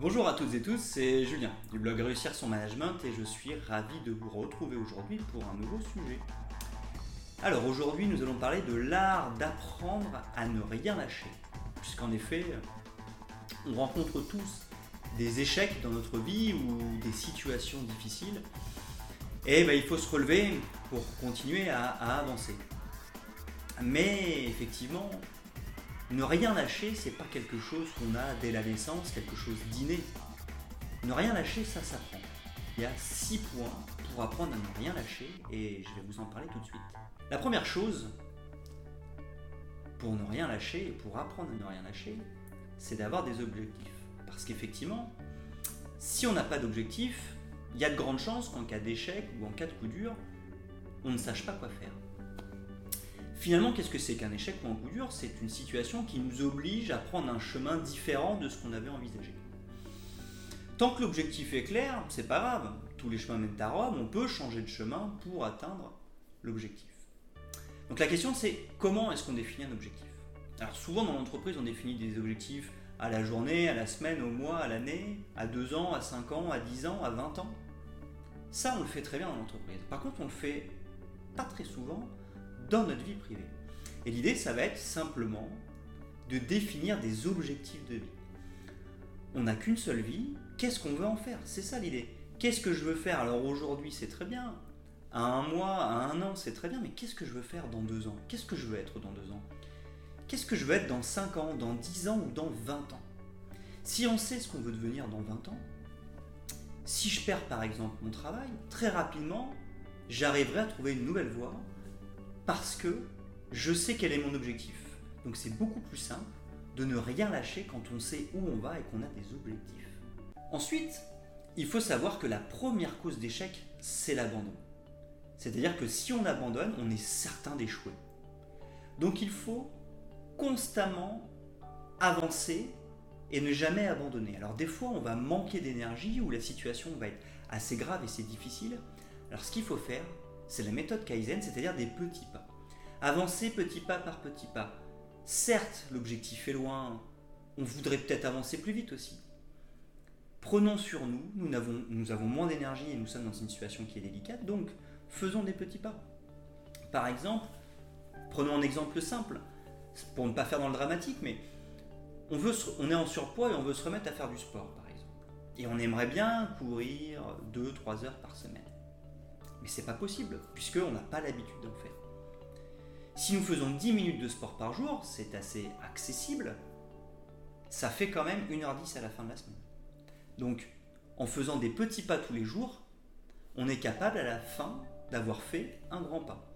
Bonjour à toutes et tous, c'est Julien du blog Réussir son management et je suis ravi de vous retrouver aujourd'hui pour un nouveau sujet. Alors aujourd'hui nous allons parler de l'art d'apprendre à ne rien lâcher. Puisqu'en effet, on rencontre tous des échecs dans notre vie ou des situations difficiles. Et ben, il faut se relever pour continuer à, à avancer. Mais effectivement, ne rien lâcher, c'est pas quelque chose qu'on a dès la naissance, quelque chose d'inné. Ne rien lâcher, ça s'apprend. Il y a six points pour apprendre à ne rien lâcher et je vais vous en parler tout de suite. La première chose, pour ne rien lâcher et pour apprendre à ne rien lâcher, c'est d'avoir des objectifs. Parce qu'effectivement, si on n'a pas d'objectif, il y a de grandes chances qu'en cas d'échec ou en cas de coup dur, on ne sache pas quoi faire. Finalement, qu'est-ce que c'est qu'un échec ou un coup dur? C'est une situation qui nous oblige à prendre un chemin différent de ce qu'on avait envisagé. Tant que l'objectif est clair, c'est pas grave. Tous les chemins mènent à Rome, on peut changer de chemin pour atteindre l'objectif. Donc la question c'est comment est-ce qu'on définit un objectif? Alors souvent dans l'entreprise on définit des objectifs à la journée, à la semaine, au mois, à l'année, à deux ans, à cinq ans, à dix ans, à vingt ans. Ça on le fait très bien dans l'entreprise. Par contre on le fait pas très souvent dans notre vie privée. Et l'idée, ça va être simplement de définir des objectifs de vie. On n'a qu'une seule vie, qu'est-ce qu'on veut en faire? C'est ça l'idée. Qu'est-ce que je veux faire? Alors aujourd'hui, c'est très bien. À un mois, à un an, c'est très bien, mais qu'est-ce que je veux faire dans deux ans? Qu'est-ce que je veux être dans deux ans? Qu'est-ce que je veux être dans cinq ans, dans dix ans ou dans vingt ans? Si on sait ce qu'on veut devenir dans 20 ans, si je perds par exemple mon travail, très rapidement, j'arriverai à trouver une nouvelle voie parce que je sais quel est mon objectif. Donc c'est beaucoup plus simple de ne rien lâcher quand on sait où on va et qu'on a des objectifs. Ensuite, il faut savoir que la première cause d'échec, c'est l'abandon. C'est-à-dire que si on abandonne, on est certain d'échouer. Donc il faut constamment avancer et ne jamais abandonner. Alors des fois, on va manquer d'énergie ou la situation va être assez grave et c'est difficile. Alors ce qu'il faut faire, c'est la méthode Kaizen, c'est-à-dire des petits pas. Avancer petit pas par petit pas. Certes, l'objectif est loin, on voudrait peut-être avancer plus vite aussi. Prenons sur nous, nous avons, moins d'énergie et nous sommes dans une situation qui est délicate, donc faisons des petits pas. Par exemple, prenons un exemple simple, pour ne pas faire dans le dramatique, mais on, on est en surpoids et on veut se remettre à faire du sport, par exemple. Et on aimerait bien courir 2-3 heures par semaine. Mais c'est pas possible, puisqu'on n'a pas l'habitude d'en faire. Si nous faisons 10 minutes de sport par jour, c'est assez accessible, ça fait quand même 1h10 à la fin de la semaine. Donc, en faisant des petits pas tous les jours, on est capable à la fin d'avoir fait un grand pas.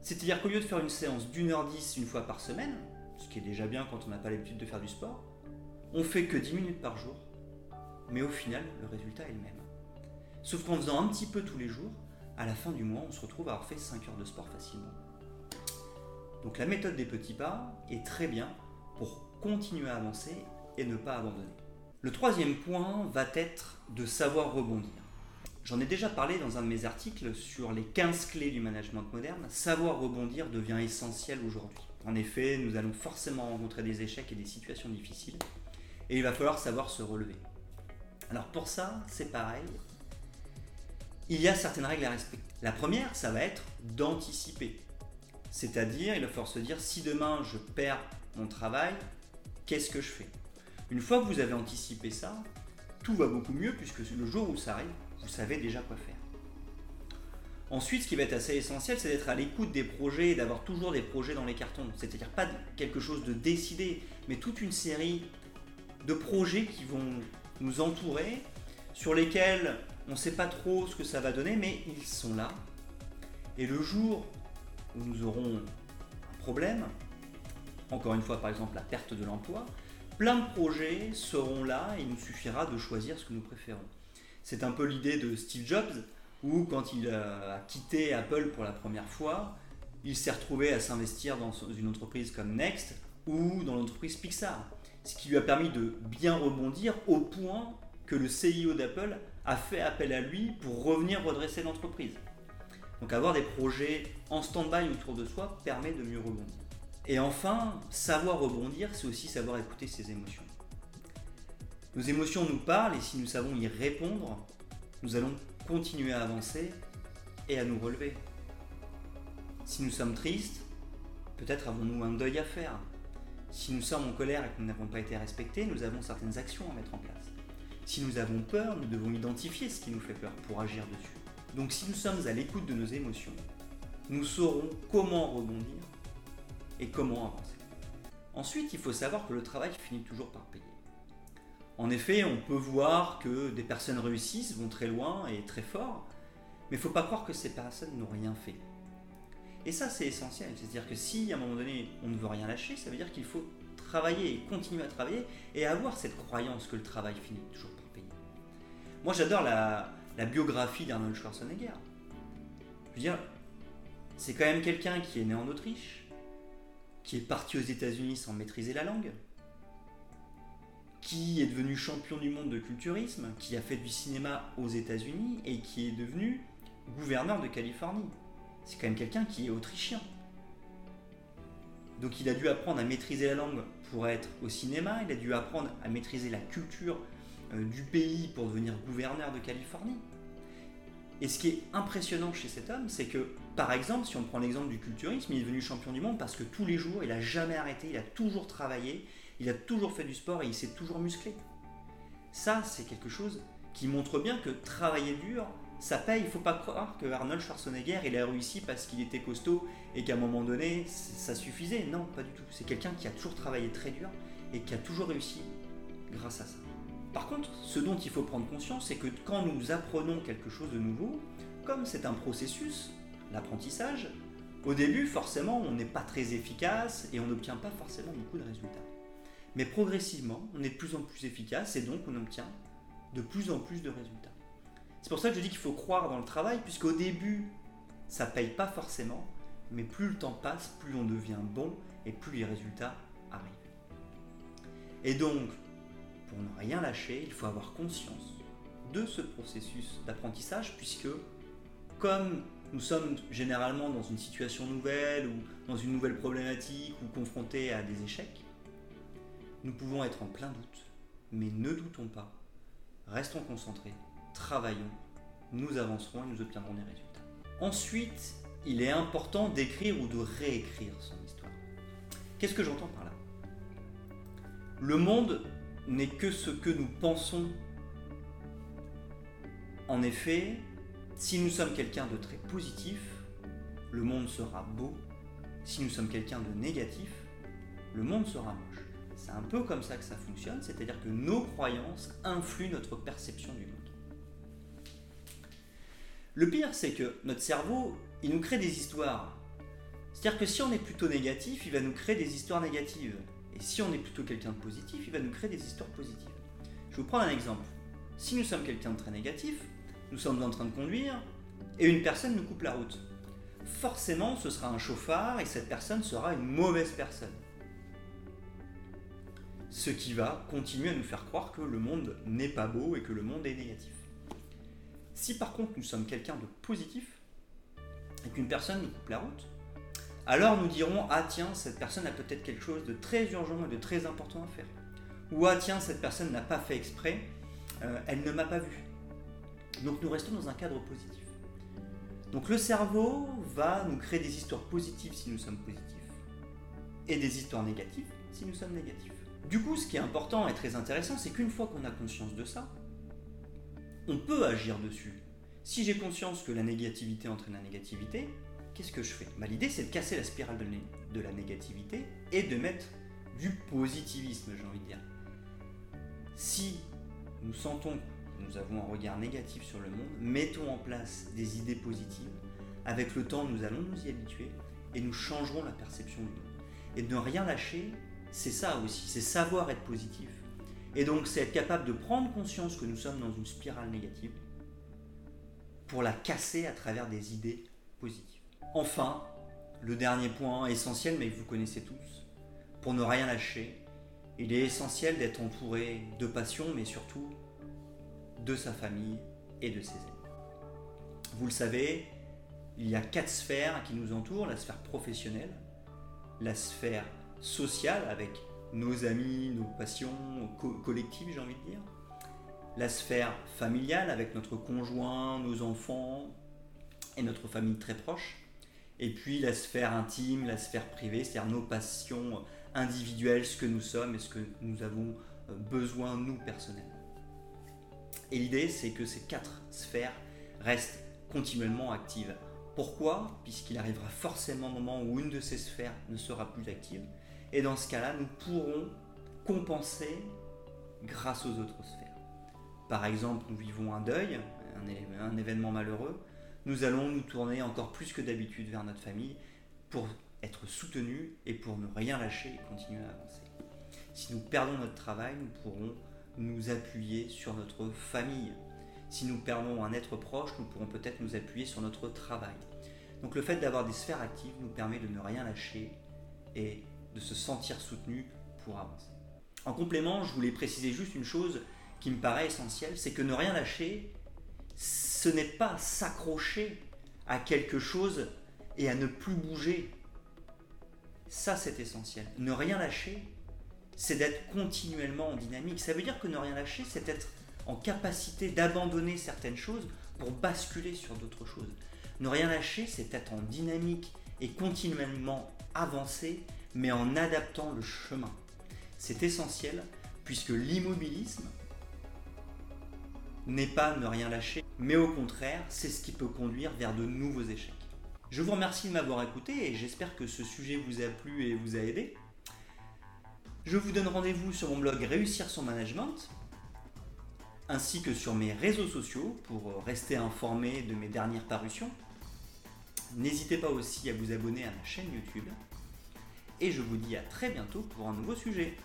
C'est-à-dire qu'au lieu de faire une séance d'une heure 10 une fois par semaine, ce qui est déjà bien quand on n'a pas l'habitude de faire du sport, on fait que 10 minutes par jour, mais au final, le résultat est le même. Sauf qu'en faisant un petit peu tous les jours, à la fin du mois, on se retrouve à avoir fait 5 heures de sport facilement. Donc la méthode des petits pas est très bien pour continuer à avancer et ne pas abandonner. Le troisième point va être de savoir rebondir. J'en ai déjà parlé dans un de mes articles sur les 15 clés du management moderne. Savoir rebondir devient essentiel aujourd'hui. En effet, nous allons forcément rencontrer des échecs et des situations difficiles. Et il va falloir savoir se relever. Alors pour ça, c'est pareil il y a certaines règles à respecter. La première, ça va être d'anticiper. C'est-à-dire, il va falloir se dire, si demain je perds mon travail, qu'est-ce que je fais? Une fois que vous avez anticipé ça, tout va beaucoup mieux puisque le jour où ça arrive, vous savez déjà quoi faire. Ensuite, ce qui va être assez essentiel, c'est d'être à l'écoute des projets et d'avoir toujours des projets dans les cartons. C'est-à-dire pas quelque chose de décidé, mais toute une série de projets qui vont nous entourer, sur lesquels on ne sait pas trop ce que ça va donner, mais ils sont là. Et le jour où nous aurons un problème, encore une fois par exemple la perte de l'emploi, plein de projets seront là et il nous suffira de choisir ce que nous préférons. C'est un peu l'idée de Steve Jobs, où quand il a quitté Apple pour la première fois, il s'est retrouvé à s'investir dans une entreprise comme Next ou dans l'entreprise Pixar. Ce qui lui a permis de bien rebondir au point que le CIO d'Apple a fait appel à lui pour revenir redresser l'entreprise. Donc avoir des projets en stand-by autour de soi permet de mieux rebondir. Et enfin, savoir rebondir, c'est aussi savoir écouter ses émotions. Nos émotions nous parlent et si nous savons y répondre, nous allons continuer à avancer et à nous relever. Si nous sommes tristes, peut-être avons-nous un deuil à faire. Si nous sommes en colère et que nous n'avons pas été respectés, nous avons certaines actions à mettre en place. Si nous avons peur, nous devons identifier ce qui nous fait peur pour agir dessus. Donc si nous sommes à l'écoute de nos émotions, nous saurons comment rebondir et comment avancer. Ensuite, il faut savoir que le travail finit toujours par payer. En effet, on peut voir que des personnes réussissent, vont très loin et très fort, mais il ne faut pas croire que ces personnes n'ont rien fait. Et ça, c'est essentiel. C'est-à-dire que si à un moment donné, on ne veut rien lâcher, ça veut dire qu'il faut travailler et continuer à travailler et avoir cette croyance que le travail finit toujours. Moi, j'adore la, biographie d'Arnold Schwarzenegger. Je veux c'est quand même quelqu'un qui est né en Autriche, qui est parti aux États-Unis sans maîtriser la langue, qui est devenu champion du monde de culturisme, qui a fait du cinéma aux États-Unis et qui est devenu gouverneur de Californie. C'est quand même quelqu'un qui est autrichien. Donc il a dû apprendre à maîtriser la langue pour être au cinéma, il a dû apprendre à maîtriser la culture du pays pour devenir gouverneur de Californie. Et ce qui est impressionnant chez cet homme, c'est que, par exemple, si on prend l'exemple du culturisme, il est devenu champion du monde parce que tous les jours, il n'a jamais arrêté, il a toujours travaillé, il a toujours fait du sport et il s'est toujours musclé. Ça, c'est quelque chose qui montre bien que travailler dur, ça paye. Il ne faut pas croire que Arnold Schwarzenegger, il a réussi parce qu'il était costaud et qu'à un moment donné, ça suffisait. Non, pas du tout. C'est quelqu'un qui a toujours travaillé très dur et qui a toujours réussi grâce à ça. Par contre, ce dont il faut prendre conscience, c'est que quand nous apprenons quelque chose de nouveau, comme c'est un processus, l'apprentissage, au début, forcément, on n'est pas très efficace et on n'obtient pas forcément beaucoup de résultats. Mais progressivement, on est de plus en plus efficace et donc on obtient de plus en plus de résultats. C'est pour ça que je dis qu'il faut croire dans le travail, puisqu'au début, ça paye pas forcément, mais plus le temps passe, plus on devient bon et plus les résultats arrivent. Et donc, pour ne rien lâcher, il faut avoir conscience de ce processus d'apprentissage, puisque comme nous sommes généralement dans une situation nouvelle ou dans une nouvelle problématique ou confrontés à des échecs, nous pouvons être en plein doute, mais ne doutons pas, restons concentrés, travaillons, nous avancerons et nous obtiendrons des résultats. Ensuite, il est important d'écrire ou de réécrire son histoire. Qu'est-ce que j'entends par là? Le monde n'est que ce que nous pensons. En effet, si nous sommes quelqu'un de très positif, le monde sera beau. Si nous sommes quelqu'un de négatif, le monde sera moche. C'est un peu comme ça que ça fonctionne, c'est-à-dire que nos croyances influent notre perception du monde. Le pire, c'est que notre cerveau, il nous crée des histoires. C'est-à-dire que si on est plutôt négatif, il va nous créer des histoires négatives. Et si on est plutôt quelqu'un de positif, il va nous créer des histoires positives. Je vais vous prendre un exemple. Si nous sommes quelqu'un de très négatif, nous sommes en train de conduire et une personne nous coupe la route. Forcément, ce sera un chauffard et cette personne sera une mauvaise personne. Ce qui va continuer à nous faire croire que le monde n'est pas beau et que le monde est négatif. Si par contre nous sommes quelqu'un de positif et qu'une personne nous coupe la route, alors nous dirons Ah tiens, cette personne a peut-être quelque chose de très urgent et de très important à faire. Ou Ah tiens, cette personne n'a pas fait exprès, euh, elle ne m'a pas vu. Donc nous restons dans un cadre positif. Donc le cerveau va nous créer des histoires positives si nous sommes positifs et des histoires négatives si nous sommes négatifs. Du coup, ce qui est important et très intéressant, c'est qu'une fois qu'on a conscience de ça, on peut agir dessus. Si j'ai conscience que la négativité entraîne la négativité, qu'est-ce que je fais? L'idée, c'est de casser la spirale de, la négativité et de mettre du positivisme, j'ai envie de dire. Si nous sentons que nous avons un regard négatif sur le monde, mettons en place des idées positives. Avec le temps, nous allons nous y habituer et nous changerons la perception du monde. Et de ne rien lâcher, c'est ça aussi, c'est savoir être positif. Et donc, c'est être capable de prendre conscience que nous sommes dans une spirale négative pour la casser à travers des idées positives. Enfin, le dernier point essentiel, mais que vous connaissez tous, pour ne rien lâcher, il est essentiel d'être entouré de passion, mais surtout de sa famille et de ses amis. Vous le savez, il y a quatre sphères qui nous entourent, la sphère professionnelle, la sphère sociale avec nos amis, nos passions collectives, j'ai envie de dire. La sphère familiale avec notre conjoint, nos enfants et notre famille très proche. Et puis la sphère intime, la sphère privée, c'est-à-dire nos passions individuelles, ce que nous sommes et ce que nous avons euh, besoin, nous, personnellement. Et l'idée, c'est que ces quatre sphères restent continuellement actives. Pourquoi? Puisqu'il arrivera forcément un moment où une de ces sphères ne sera plus active. Et dans ce cas-là, nous pourrons compenser grâce aux autres sphères. Par exemple, nous vivons un deuil, un, événement malheureux, nous allons nous tourner encore plus que d'habitude vers notre famille pour être soutenus et pour ne rien lâcher et continuer à avancer. Si nous perdons notre travail, nous pourrons nous appuyer sur notre famille. Si nous perdons un être proche, nous pourrons peut-être nous appuyer sur notre travail. Donc le fait d'avoir des sphères actives nous permet de ne rien lâcher et de se sentir soutenu pour avancer. En complément, je voulais préciser juste une chose qui me paraît essentielle, c'est que ne rien lâcher, ce n'est pas s'accrocher à quelque chose et à ne plus bouger. Ça, c'est essentiel. Ne rien lâcher, c'est d'être continuellement en dynamique. Ça veut dire que ne rien lâcher, c'est être en capacité d'abandonner certaines choses pour basculer sur d'autres choses. Ne rien lâcher, c'est être en dynamique et continuellement avancer, mais en adaptant le chemin. C'est essentiel puisque l'immobilisme n'est pas ne rien lâcher, mais au contraire, c'est ce qui peut conduire vers de nouveaux échecs. Je vous remercie de m'avoir écouté et j'espère que ce sujet vous a plu et vous a aidé. Je vous donne rendez-vous sur mon blog Réussir son management, ainsi que sur mes réseaux sociaux pour rester informé de mes dernières parutions. N'hésitez pas aussi à vous abonner à ma chaîne YouTube. Et je vous dis à très bientôt pour un nouveau sujet.